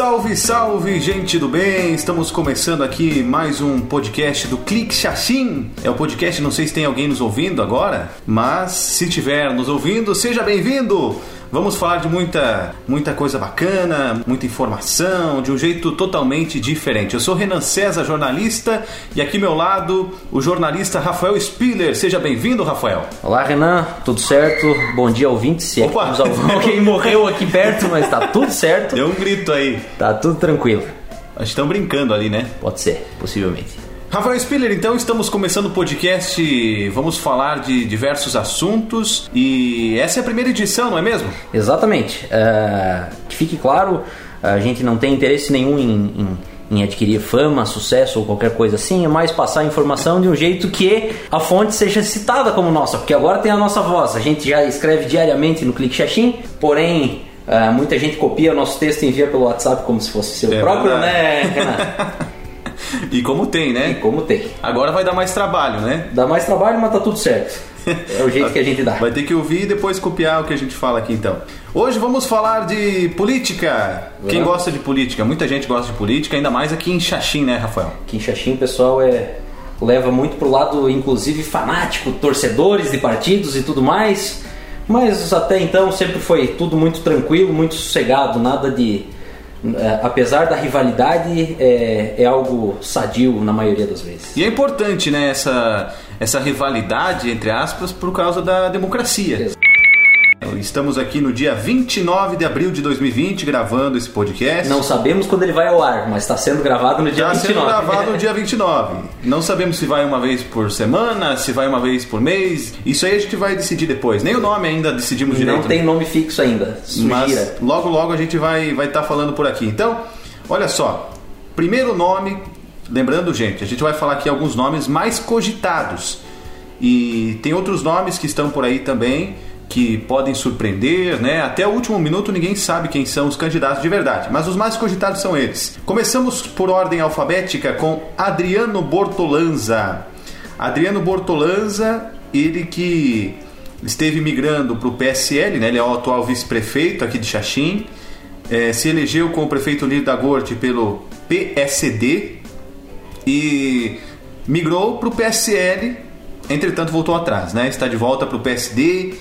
salve, salve, gente do bem! Estamos começando aqui mais um podcast do Clique Xaxim. É o podcast, não sei se tem alguém nos ouvindo agora, mas se tiver nos ouvindo, seja bem-vindo! Vamos falar de muita, muita coisa bacana, muita informação, de um jeito totalmente diferente. Eu sou Renan César, jornalista, e aqui ao meu lado o jornalista Rafael Spiller. Seja bem-vindo, Rafael. Olá, Renan, tudo certo? Bom dia, ouvintes. Se Opa! É alguém morreu aqui perto, mas tá tudo certo. Deu um grito aí. Tá tudo tranquilo. Acho que estão brincando ali, né? Pode ser, possivelmente. Rafael Spiller, então estamos começando o podcast. Vamos falar de diversos assuntos e essa é a primeira edição, não é mesmo? Exatamente. É, que fique claro, a gente não tem interesse nenhum em, em, em, adquirir fama, sucesso ou qualquer coisa assim, é mais passar a informação de um jeito que a fonte seja citada como nossa, porque agora tem a nossa voz. A gente já escreve diariamente no Clique Xaxim, porém. Uh, muita gente copia o nosso texto e envia pelo WhatsApp como se fosse seu É próprio, verdade. né? E como tem, E né? como tem. Agora vai dar mais trabalho, né? Dá mais trabalho, mas tá tudo certo. É o jeito que a gente dá. Vai ter que ouvir e depois copiar o que a gente fala aqui então. Hoje vamos falar de política. Quem gosta de política? Muita gente gosta de política, ainda mais aqui em Xaxim, né, Rafael? Aqui em Xaxim, pessoal, é leva muito pro lado, inclusive, fanático, torcedores de partidos e tudo mais. Mas até então sempre foi tudo muito tranquilo, muito sossegado, nada de. É, apesar da rivalidade, é, é algo sadio na maioria das vezes. E é importante, né, essa, essa rivalidade, entre aspas, por causa da democracia. Ex- Estamos aqui no dia 29 de abril de 2020 gravando esse podcast. Não sabemos quando ele vai ao ar, mas está sendo gravado no dia Está 29. sendo gravado no dia 29. Não sabemos se vai uma vez por semana, se vai uma vez por mês. Isso aí a gente vai decidir depois. Nem o nome ainda decidimos direito. Não tem nome fixo ainda. Mas Sugira. logo logo a gente vai vai estar falando por aqui. Então, olha só. Primeiro nome, lembrando, gente, a gente vai falar aqui alguns nomes mais cogitados. E tem outros nomes que estão por aí também que podem surpreender, né? Até o último minuto ninguém sabe quem são os candidatos de verdade, mas os mais cogitados são eles. Começamos por ordem alfabética com Adriano Bortolanza. Adriano Bortolanza, ele que esteve migrando para o PSL, né? ele é o atual vice-prefeito aqui de Xaxim, eh, se elegeu como prefeito líder da Gorte pelo PSD e migrou para o PSL, entretanto voltou atrás, né? está de volta para o PSD,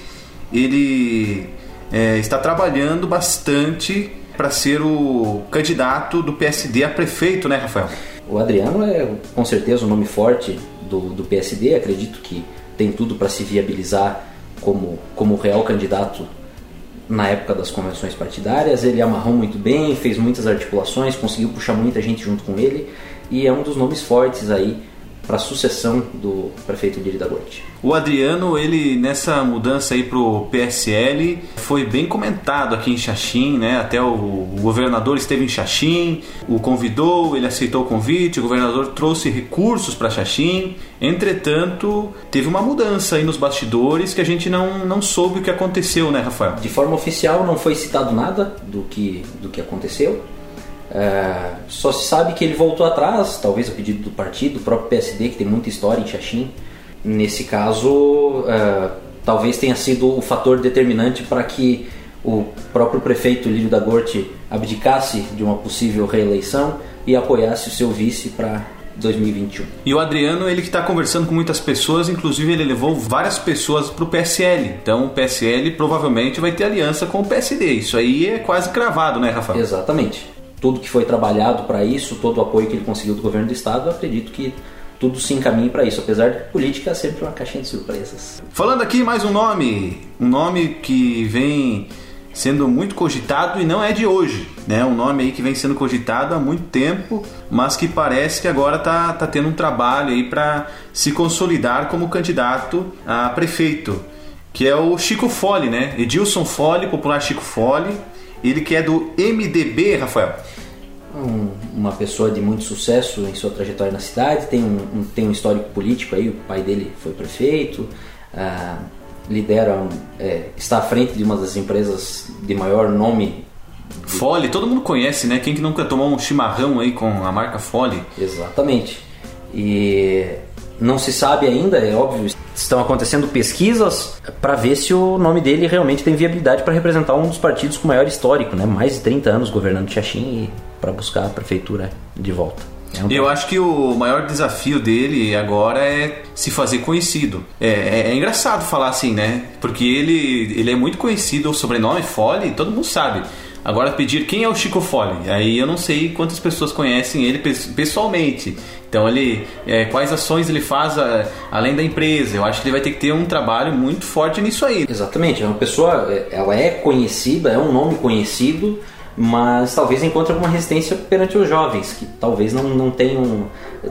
ele eh, está trabalhando bastante para ser o candidato do PSD a prefeito, né, Rafael? O Adriano é com certeza um nome forte do, do PSD, acredito que tem tudo para se viabilizar como, como real candidato na época das convenções partidárias. Ele amarrou muito bem, fez muitas articulações, conseguiu puxar muita gente junto com ele e é um dos nomes fortes aí para a sucessão do prefeito Lírio da Gorte. O Adriano, ele nessa mudança aí pro PSL, foi bem comentado aqui em Xaxim, né? Até o, o governador esteve em Xaxim, o convidou, ele aceitou o convite, o governador trouxe recursos para Xaxim. Entretanto, teve uma mudança aí nos bastidores que a gente não, não soube o que aconteceu, né, Rafael? De forma oficial não foi citado nada do que, do que aconteceu. É, só se sabe que ele voltou atrás, talvez a pedido do partido, do próprio PSD, que tem muita história em Xaxim. Nesse caso, é, talvez tenha sido o fator determinante para que o próprio prefeito Lírio da Gorte abdicasse de uma possível reeleição e apoiasse o seu vice para 2021. E o Adriano, ele que está conversando com muitas pessoas, inclusive ele levou várias pessoas para o PSL. Então o PSL provavelmente vai ter aliança com o PSD. Isso aí é quase cravado, né, Rafael? Exatamente. Tudo que foi trabalhado para isso, todo o apoio que ele conseguiu do governo do estado, acredito que tudo se encaminhe para isso. Apesar de política é sempre uma caixinha de surpresas. Falando aqui mais um nome, um nome que vem sendo muito cogitado e não é de hoje, né? Um nome aí que vem sendo cogitado há muito tempo, mas que parece que agora tá, tá tendo um trabalho aí para se consolidar como candidato a prefeito, que é o Chico Fole, né? Edilson Fole, popular Chico Fole, ele que é do MDB, Rafael. Um- uma pessoa de muito sucesso em sua trajetória na cidade, tem um, um- tem um histórico político aí, o pai dele foi prefeito, ah, lidera, é, está à frente de uma das empresas de maior nome Fole, todo mundo conhece, né? Quem que nunca tomou um chimarrão aí com a marca Fole? Exatamente. E não se sabe ainda, é óbvio, estão acontecendo pesquisas para ver se o nome dele realmente tem viabilidade para representar um dos partidos com maior histórico, né? Mais de 30 anos governando Xaxim e para buscar a prefeitura de volta. É um Eu acho que o maior desafio dele agora é se fazer conhecido. É, é, é, engraçado falar assim, né? Porque ele, ele é muito conhecido, o sobrenome Fole, todo mundo sabe. Agora pedir quem é o Chico Fole, aí eu não sei quantas pessoas conhecem ele pessoalmente. Então ele, é, quais ações ele faz a, além da empresa? Eu acho que ele vai ter que ter um trabalho muito forte nisso aí. Exatamente, é uma pessoa, é, ela é conhecida, é um nome conhecido, mas talvez encontre alguma resistência perante os jovens que talvez não, não tenham,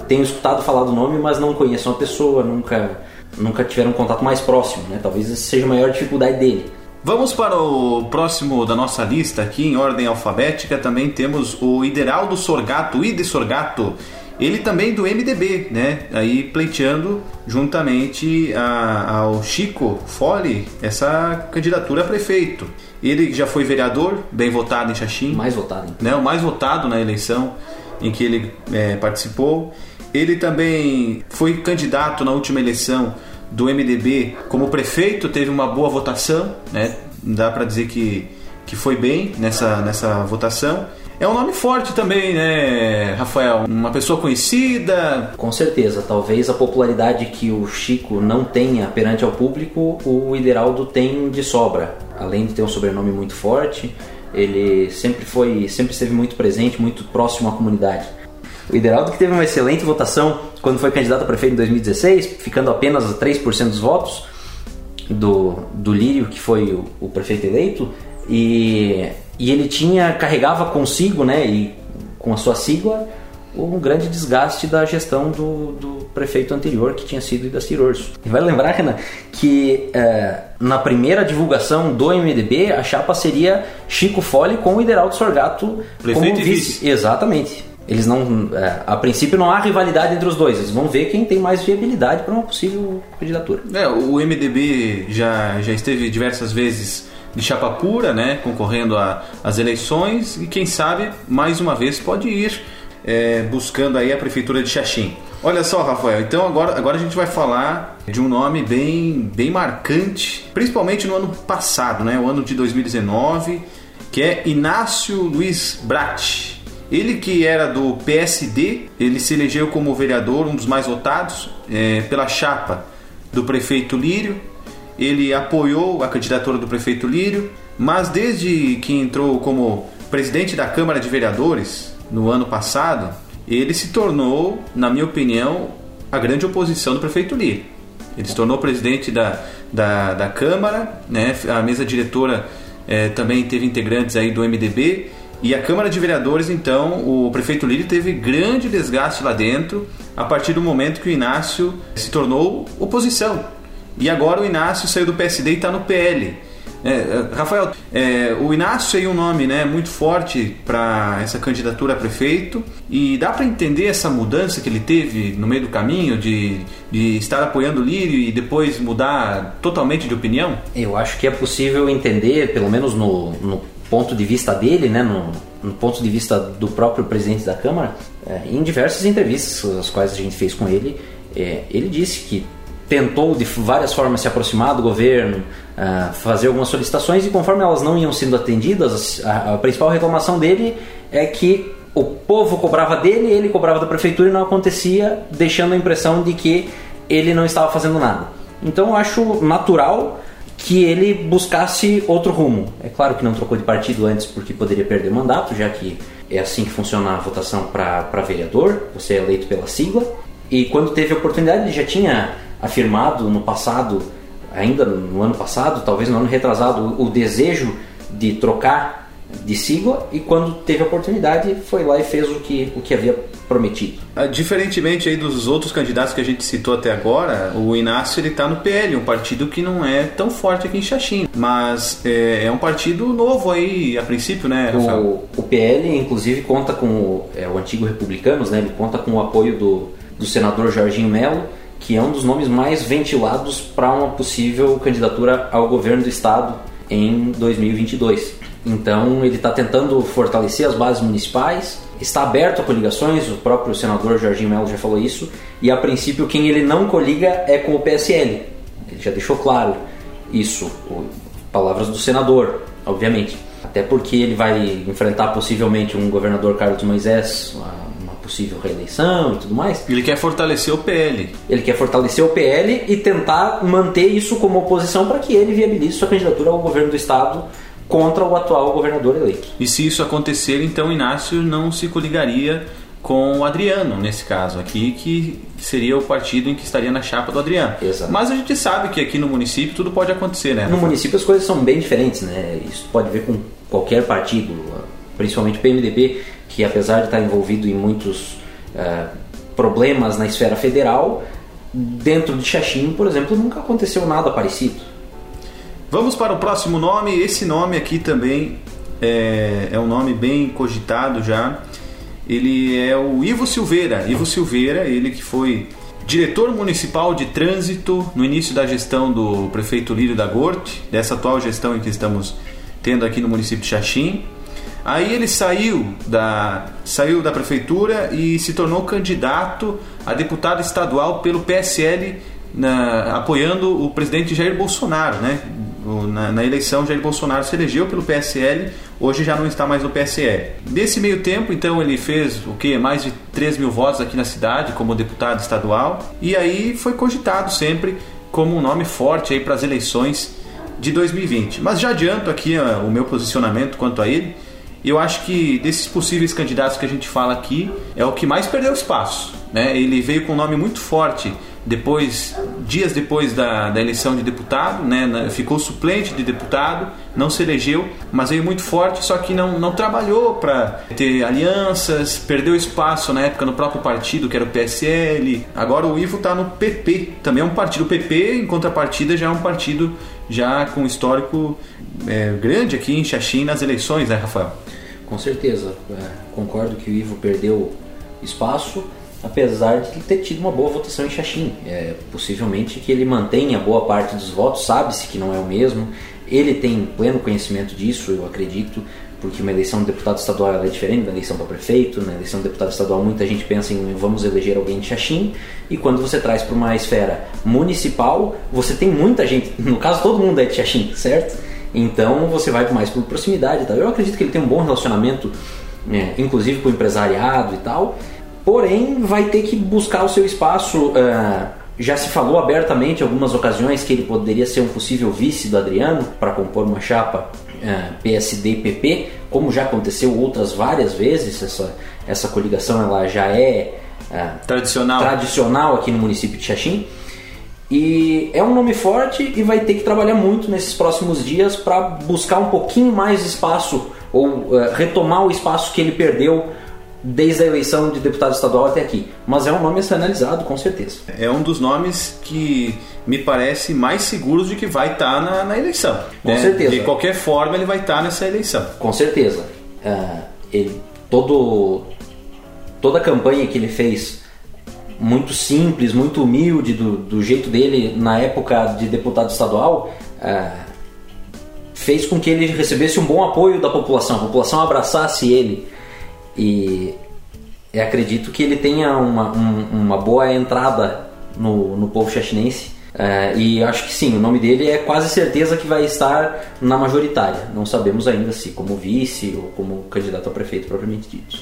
tenham escutado falar do nome, mas não conheçam a pessoa, nunca nunca tiveram um contato mais próximo, né? Talvez essa seja a maior dificuldade dele. Vamos para o próximo da nossa lista aqui em ordem alfabética. Também temos o Ideraldo Sorgato, Ide Sorgato. Ele também do MDB, né? Aí pleiteando juntamente a, ao Chico Fole essa candidatura a prefeito. Ele já foi vereador, bem votado em Xaxim. Mais votado. Né? O mais votado na eleição em que ele é, participou. Ele também foi candidato na última eleição do MDB como prefeito, teve uma boa votação, né? Dá para dizer que, que foi bem nessa, nessa votação. É um nome forte também, né, Rafael? Uma pessoa conhecida. Com certeza. Talvez a popularidade que o Chico não tenha perante ao público, o Ideraldo tem de sobra. Além de ter um sobrenome muito forte, ele sempre foi, sempre esteve muito presente, muito próximo à comunidade. O Ideraldo que teve uma excelente votação quando foi candidato a prefeito em 2016, ficando apenas a 3% dos votos do, do Lírio, que foi o, o prefeito eleito, e, e ele tinha carregava consigo, né, e com a sua sigla, um grande desgaste da gestão do, do prefeito anterior, que tinha sido Idacir Orso. E vai lembrar, Renan, que é, na primeira divulgação do MDB, a chapa seria Chico Fole com o Ideraldo Sorgato prefeito como vice. vice. Exatamente. Eles não, é, a princípio não há rivalidade entre os dois. Eles vão ver quem tem mais viabilidade para uma possível candidatura. É, o MDB já, já esteve diversas vezes de chapa pura, né, concorrendo às eleições e quem sabe mais uma vez pode ir é, buscando aí a prefeitura de Xaxim. Olha só, Rafael, então agora, agora a gente vai falar de um nome bem, bem marcante, principalmente no ano passado, né, o ano de 2019, que é Inácio Luiz Brat. Ele que era do PSD, ele se elegeu como vereador, um dos mais votados, é, pela chapa do prefeito Lírio. Ele apoiou a candidatura do prefeito Lírio, mas desde que entrou como presidente da Câmara de Vereadores no ano passado, ele se tornou, na minha opinião, a grande oposição do prefeito Lírio. Ele se tornou presidente da, da, da Câmara, né? a mesa diretora é, também teve integrantes aí do MDB e a Câmara de Vereadores, então, o prefeito Lírio teve grande desgaste lá dentro a partir do momento que o Inácio se tornou oposição. E agora o Inácio saiu do PSD e está no PL. É, é, Rafael, é, o Inácio é um nome né, muito forte para essa candidatura a prefeito e dá para entender essa mudança que ele teve no meio do caminho de, de estar apoiando o Lírio e depois mudar totalmente de opinião? Eu acho que é possível entender, pelo menos no, no ponto de vista dele, né, no, no ponto de vista do próprio presidente da Câmara, é, em diversas entrevistas as quais a gente fez com ele, é, ele disse que tentou de várias formas se aproximar do governo, uh, fazer algumas solicitações e conforme elas não iam sendo atendidas, a, a, principal reclamação dele é que o povo cobrava dele, ele cobrava da prefeitura e não acontecia, deixando a impressão de que ele não estava fazendo nada. Então eu acho natural que ele buscasse outro rumo. É claro que não trocou de partido antes porque poderia perder mandato, já que é assim que funciona a votação para vereador, você é eleito pela sigla. E quando teve a oportunidade, ele já tinha afirmado no passado, ainda no ano passado, talvez no ano retrasado, o desejo de trocar de sigla e quando teve a oportunidade foi lá e fez o que, o que havia prometido. Ah, diferentemente aí dos outros candidatos que a gente citou até agora, o Inácio ele está no PL, um partido que não é tão forte aqui em Xaxim, mas é, é um partido novo aí a princípio, né, Rafael? O, o PL inclusive conta com o, é, o antigo Republicanos, né? Ele conta com o apoio do, do senador Jorginho Melo, que é um dos nomes mais ventilados para uma possível candidatura ao governo do estado em 2022. Então ele está tentando fortalecer as bases municipais, está aberto a coligações, o próprio senador Jorginho Melo já falou isso, e a princípio quem ele não coliga é com o PSL. Ele já deixou claro isso, palavras do senador, obviamente. Até porque ele vai enfrentar possivelmente um governador Carlos Moisés, uma possível reeleição e tudo mais. Ele quer fortalecer o PL. Ele quer fortalecer o PL e tentar manter isso como oposição para que ele viabilize sua candidatura ao governo do estado contra o atual governador eleito. E se isso acontecer, então Inácio não se coligaria com o Adriano, nesse caso aqui, que seria o partido em que estaria na chapa do Adriano. Exato. Mas a gente sabe que aqui no município tudo pode acontecer, né? No município as coisas são bem diferentes, né? Isso pode ver com qualquer partido, principalmente o PMDB, que apesar de estar envolvido em muitos uh, problemas na esfera federal, dentro de Xaxim, por exemplo, nunca aconteceu nada parecido. Vamos para o próximo nome. Esse nome aqui também é, é um nome bem cogitado já ele é o Ivo Silveira. Ivo Silveira, ele que foi diretor municipal de trânsito no início da gestão do prefeito Lírio da Gorte, dessa atual gestão em que estamos tendo aqui no município de Xaxim. Aí ele saiu da, saiu da prefeitura e se tornou candidato a deputado estadual pelo PSL, na, apoiando o presidente Jair Bolsonaro, né? Na, na, eleição, Jair Bolsonaro se elegeu pelo PSL, hoje já não está mais no PSL. Nesse meio tempo, então, ele fez o que? Mais de 3 mil votos aqui na cidade como deputado estadual, e aí foi cogitado sempre como um nome forte aí para as eleições de 2020. Mas já adianto aqui uh, o meu posicionamento quanto a ele. Eu acho que desses possíveis candidatos que a gente fala aqui, é o que mais perdeu espaço. Né? Ele veio com um nome muito forte depois, dias depois da, da eleição de deputado, né, ficou suplente de deputado, não se elegeu, mas veio muito forte, só que não, não trabalhou para ter alianças, perdeu espaço na época no próprio partido, que era o PSL. Agora o Ivo está no PP, também é um partido. O PP, em contrapartida, já é um partido já com histórico é, grande aqui em Xaxim nas eleições, né, Rafael? Com certeza. É, concordo que o Ivo perdeu espaço apesar de ter tido uma boa votação em Xaxim. É, possivelmente que ele mantenha boa parte dos votos, sabe-se que não é o mesmo. Ele tem pleno conhecimento disso, eu acredito, porque uma eleição de deputado estadual é diferente da eleição para prefeito. Na eleição de deputado estadual, muita gente pensa em vamos eleger alguém de Xaxim, e quando você traz para uma esfera municipal, você tem muita gente, no caso, todo mundo é de Xaxim, certo? Então você vai mais por proximidade. Tá? Eu acredito que ele tem um bom relacionamento, é, inclusive com o empresariado e tal porém vai ter que buscar o seu espaço. Uh, já se falou abertamente em algumas ocasiões que ele poderia ser um possível vice do Adriano para compor uma chapa uh, é, PSD-PP, como já aconteceu outras várias vezes. Essa, essa coligação ela já é uh, tradicional. tradicional aqui no município de Xaxim. E é um nome forte e vai ter que trabalhar muito nesses próximos dias para buscar um pouquinho mais espaço ou retomar o espaço que ele perdeu desde a eleição de deputado estadual até aqui. Mas é um nome a ser analisado, com certeza. É um dos nomes que me parece mais seguros de que vai estar na, na eleição. Com né? certeza. De qualquer forma, ele vai estar nessa eleição. Com certeza. Uh, ele, todo, toda a campanha que ele fez, muito simples, muito humilde, do, do jeito dele na época de deputado estadual, uh, fez com que ele recebesse um bom apoio da população, a população abraçasse ele. E acredito que ele tenha uma, um, uma boa entrada no, no povo xaxinense. É, e acho que sim, o nome dele é quase certeza que vai estar na majoritária. Não sabemos ainda se como vice ou como candidato a prefeito propriamente dito.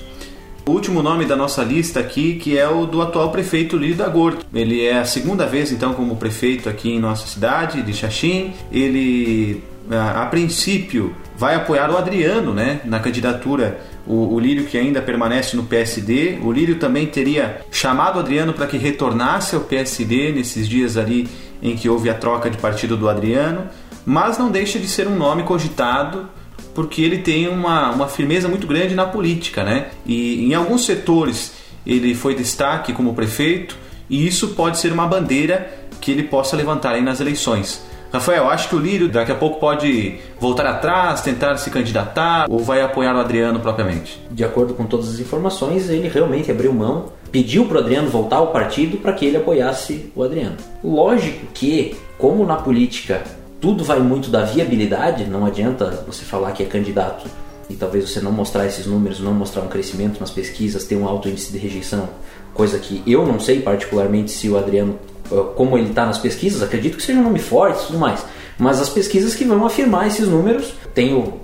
O último nome da nossa lista aqui, que é o do atual prefeito Lírio da Gordo. Ele é a segunda vez, então, como prefeito aqui em nossa cidade, de Xaxim. Ele, a, a princípio, vai apoiar o Adriano né, na candidatura o, o Lírio que ainda permanece no PSD. O Lírio também teria chamado Adriano para que retornasse ao PSD nesses dias ali em que houve a troca de partido do Adriano, mas não deixa de ser um nome cogitado porque ele tem uma, uma firmeza muito grande na política, né? E em alguns setores ele foi destaque como prefeito e isso pode ser uma bandeira que ele possa levantar aí nas eleições. Rafael, acho que o Lírio daqui a pouco pode voltar atrás, tentar se candidatar ou vai apoiar o Adriano propriamente? De acordo com todas as informações, ele realmente abriu mão, pediu para o Adriano voltar ao partido para que ele apoiasse o Adriano. Lógico que, como na política tudo vai muito da viabilidade, não adianta você falar que é candidato e talvez você não mostrar esses números, não mostrar um crescimento nas pesquisas, ter um alto índice de rejeição, coisa que eu não sei particularmente se o Adriano, como ele está nas pesquisas, acredito que seja um nome forte e tudo mais, mas as pesquisas que vão afirmar esses números, tenho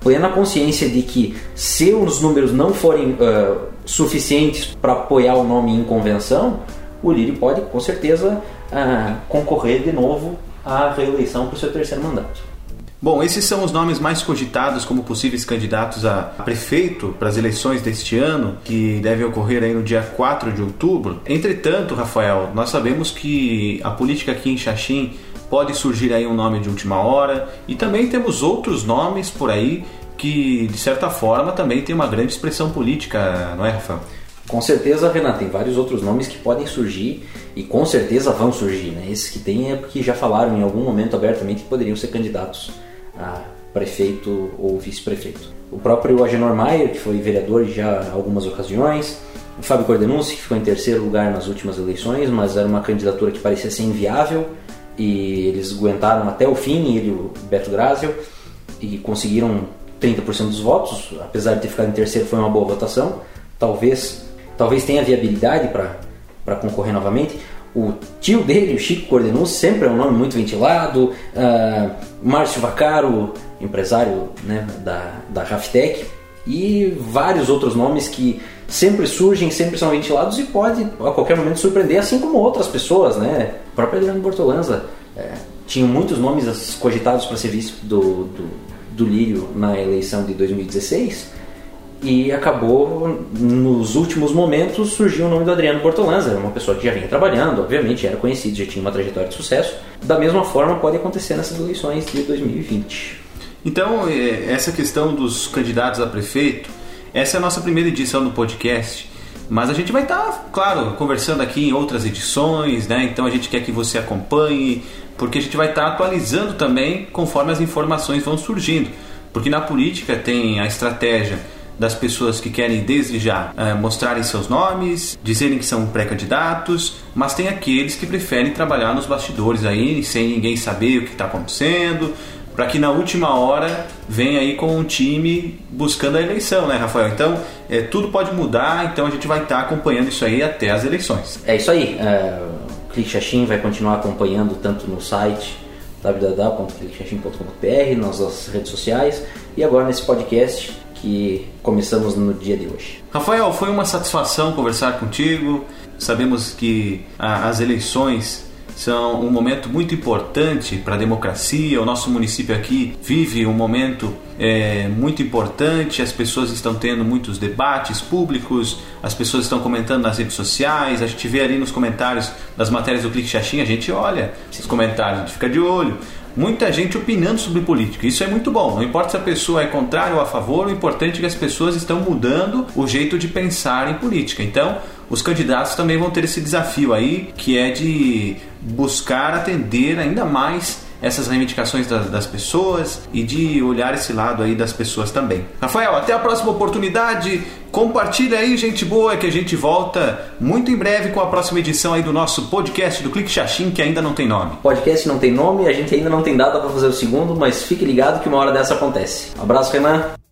plena consciência de que se os números não forem uh, suficientes para apoiar o nome em convenção, o Lírio pode com certeza uh, concorrer de novo à reeleição para o seu terceiro mandato. Bom, esses são os nomes mais cogitados como possíveis candidatos a prefeito para as eleições deste ano, que devem ocorrer aí no dia 4 de outubro. Entretanto, Rafael, nós sabemos que a política aqui em Xaxim pode surgir aí um nome de última hora e também temos outros nomes por aí que, de certa forma, também tem uma grande expressão política, não é, Rafael? Com certeza, Renato, tem vários outros nomes que podem surgir e com certeza vão surgir. Né? Esses que tem é porque já falaram em algum momento abertamente que poderiam ser candidatos a prefeito ou vice-prefeito. O próprio Agenor Maier, que foi vereador já algumas ocasiões, o Fábio Cordenunci, que ficou em terceiro lugar nas últimas eleições, mas era uma candidatura que parecia ser inviável e eles aguentaram até o fim, ele e o Beto Grazel, e conseguiram 30% dos votos, apesar de ter ficado em terceiro, foi uma boa votação. Talvez, talvez tenha viabilidade para concorrer novamente. O tio dele, o Chico Cordenus, sempre é um nome muito ventilado. Uh, Márcio Vacaro, empresário né, da, da Raftec, e vários outros nomes que sempre surgem, sempre são ventilados e pode a qualquer momento surpreender, assim como outras pessoas, né? O próprio Adriano Bortolanza é, tinha muitos nomes cogitados para ser vice do, do, do Lírio na eleição de 2016 e acabou nos últimos momentos surgiu o nome do Adriano Bortolanza, uma pessoa que já vinha trabalhando, obviamente era conhecido, já tinha uma trajetória de sucesso. Da mesma forma pode acontecer nessas eleições de 2020. Então, é, essa questão dos candidatos a prefeito, essa é a nossa primeira edição do podcast. Mas a gente vai estar, tá, claro, conversando aqui em outras edições, né? Então a gente quer que você acompanhe, porque a gente vai estar tá atualizando também conforme as informações vão surgindo. Porque na política tem a estratégia das pessoas que querem desde já é, mostrarem seus nomes, dizerem que são pré-candidatos, mas tem aqueles que preferem trabalhar nos bastidores aí, sem ninguém saber o que está acontecendo, para que na última hora venha aí com um time buscando a eleição, né, Rafael? Então, é, tudo pode mudar, então a gente vai estar tá acompanhando isso aí até as eleições. É isso aí. É, o Clique vai continuar acompanhando tanto no site www.cliquexaxim.com.br, nas nossas redes sociais e agora nesse podcast que começamos no dia de hoje. Rafael, foi uma satisfação conversar contigo. Sabemos que ah, as eleições são um momento muito importante para a democracia. O nosso município aqui vive um momento é, muito importante. As pessoas estão tendo muitos debates públicos, as pessoas estão comentando nas redes sociais. A gente vê ali nos comentários das matérias do Clique Xaxim, a gente olha esses comentários, a gente fica de olho muita gente opinando sobre política. Isso é muito bom. Não importa se a pessoa é contrária ou a favor, o importante é que as pessoas estão mudando o jeito de pensar em política. Então, os candidatos também vão ter esse desafio aí, que é de buscar atender ainda mais essas reivindicações das, das, pessoas e de olhar esse lado aí das pessoas também. Rafael, até a próxima oportunidade. Compartilha aí, gente boa, que a gente volta muito em breve com a próxima edição aí do nosso podcast do Clique Xaxim, que ainda não tem nome. Podcast não tem nome, a gente ainda não tem data para fazer o segundo, mas fique ligado que uma hora dessa acontece. abraço, Renan.